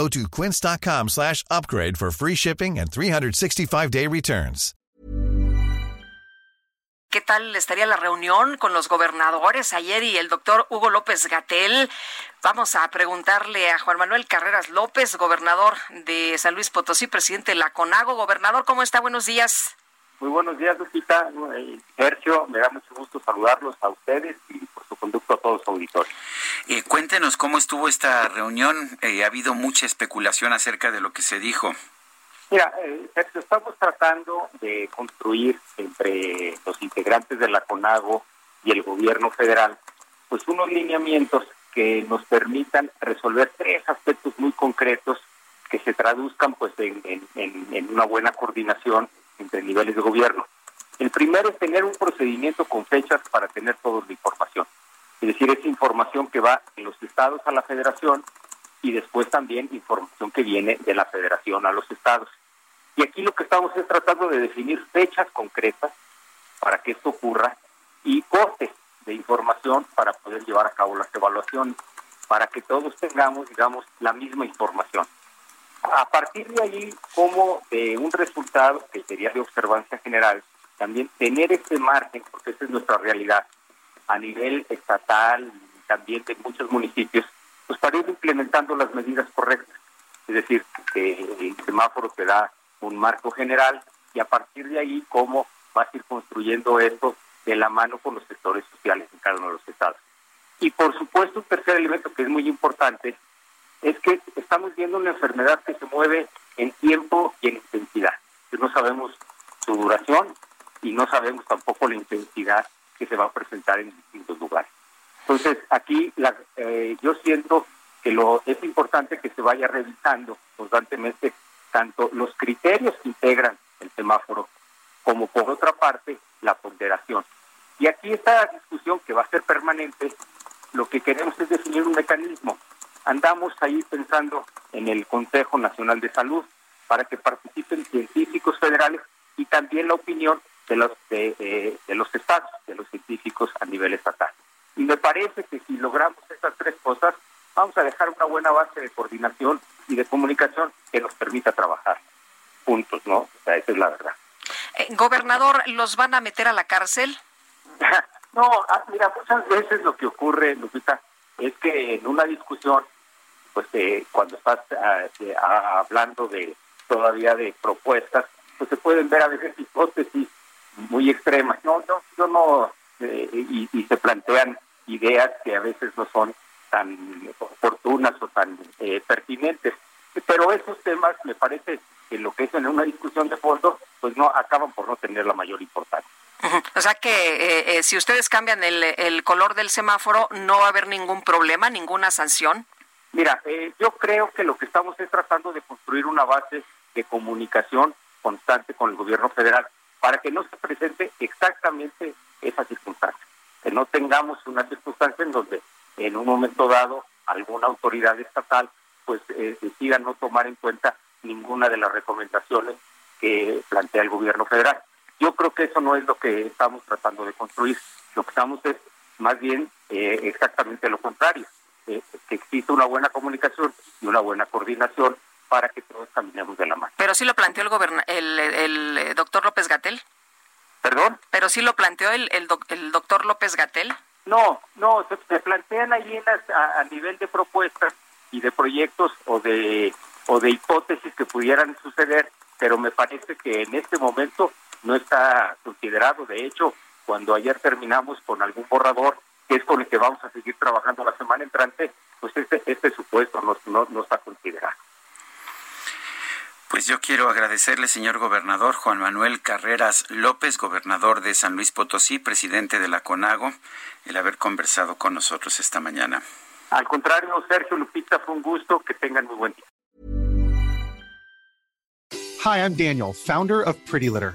Go slash upgrade for free shipping and 365-day returns. ¿Qué tal estaría la reunión con los gobernadores ayer y el doctor Hugo López Gatel? Vamos a preguntarle a Juan Manuel Carreras López, gobernador de San Luis Potosí, presidente de la CONAGO. Gobernador, ¿cómo está? Buenos días. Muy buenos días, Lupita. Eh, Sergio, me da mucho gusto saludarlos a ustedes y por su conducto a todos los auditores. Eh, cuéntenos cómo estuvo esta reunión. Eh, ha habido mucha especulación acerca de lo que se dijo. Mira, eh, Sergio, estamos tratando de construir entre los integrantes de la CONAGO y el gobierno federal, pues unos lineamientos que nos permitan resolver tres aspectos muy concretos que se traduzcan pues en, en, en una buena coordinación entre niveles de gobierno. El primero es tener un procedimiento con fechas para tener toda la información. Es decir, esa información que va de los estados a la federación y después también información que viene de la federación a los estados. Y aquí lo que estamos es tratando de definir fechas concretas para que esto ocurra y costes de información para poder llevar a cabo las evaluaciones, para que todos tengamos, digamos, la misma información. A partir de allí, como de un resultado que sería de observancia general, también tener este margen, porque esa es nuestra realidad, a nivel estatal y también de muchos municipios, pues para ir implementando las medidas correctas. Es decir, que el semáforo te da un marco general y a partir de ahí cómo vas a ir construyendo esto de la mano con los sectores sociales en cada uno de los estados. Y por supuesto, un tercer elemento que es muy importante es que estamos viendo una enfermedad que se mueve en tiempo y en intensidad. No sabemos su duración y no sabemos tampoco la intensidad que se va a presentar en distintos lugares. Entonces, aquí la, eh, yo siento que lo es importante que se vaya revisando constantemente tanto los criterios que integran el semáforo como por otra parte la ponderación. Y aquí esta discusión que va a ser permanente, lo que queremos es definir un mecanismo. Andamos ahí pensando en el Consejo Nacional de Salud para que participen científicos federales y también la opinión de los de, eh, de los estados, de los científicos a nivel estatal. Y me parece que si logramos estas tres cosas, vamos a dejar una buena base de coordinación y de comunicación que nos permita trabajar juntos, ¿no? O sea, esa es la verdad. Eh, gobernador, ¿los van a meter a la cárcel? no, ah, mira, muchas veces lo que ocurre, Lupita, es que en una discusión, pues eh, cuando estás ah, hablando de todavía de propuestas, pues se pueden ver a veces hipótesis muy extremas. No, no, yo no, eh, y, y se plantean ideas que a veces no son tan oportunas o tan eh, pertinentes. Pero esos temas me parece que lo que es en una discusión de fondo, pues no acaban por no tener la mayor importancia. O sea que eh, eh, si ustedes cambian el, el, color del semáforo, no va a haber ningún problema, ninguna sanción. Mira, yo creo que lo que estamos es tratando de construir una base de comunicación constante con el gobierno federal para que no se presente exactamente esa circunstancia, que no tengamos una circunstancia en donde en un momento dado alguna autoridad estatal pues eh, decida no tomar en cuenta ninguna de las recomendaciones que plantea el gobierno federal. Yo creo que eso no es lo que estamos tratando de construir. Lo que estamos es más bien eh, exactamente lo contrario, eh, que exista una buena comunicación y una buena coordinación para que todos caminemos de la mano. Pero sí lo planteó el, el, el, doctor López Gatel. ¿Perdón? Pero sí lo planteó el, el, el doctor López Gatel. No, no, se, plantean ahí a, nivel de propuestas y de proyectos o de o de hipótesis que pudieran suceder, pero me parece que en este momento no está considerado. De hecho, cuando ayer terminamos con algún borrador, que es con el que vamos a seguir trabajando la semana entrante, pues este, este supuesto no, no, no está considerado. Pues yo quiero agradecerle, señor gobernador Juan Manuel Carreras López, gobernador de San Luis Potosí, presidente de la CONAGO, el haber conversado con nosotros esta mañana. Al contrario, Sergio Lupita, fue un gusto. Que tengan muy buen día. Hi, I'm Daniel, founder of Pretty Litter.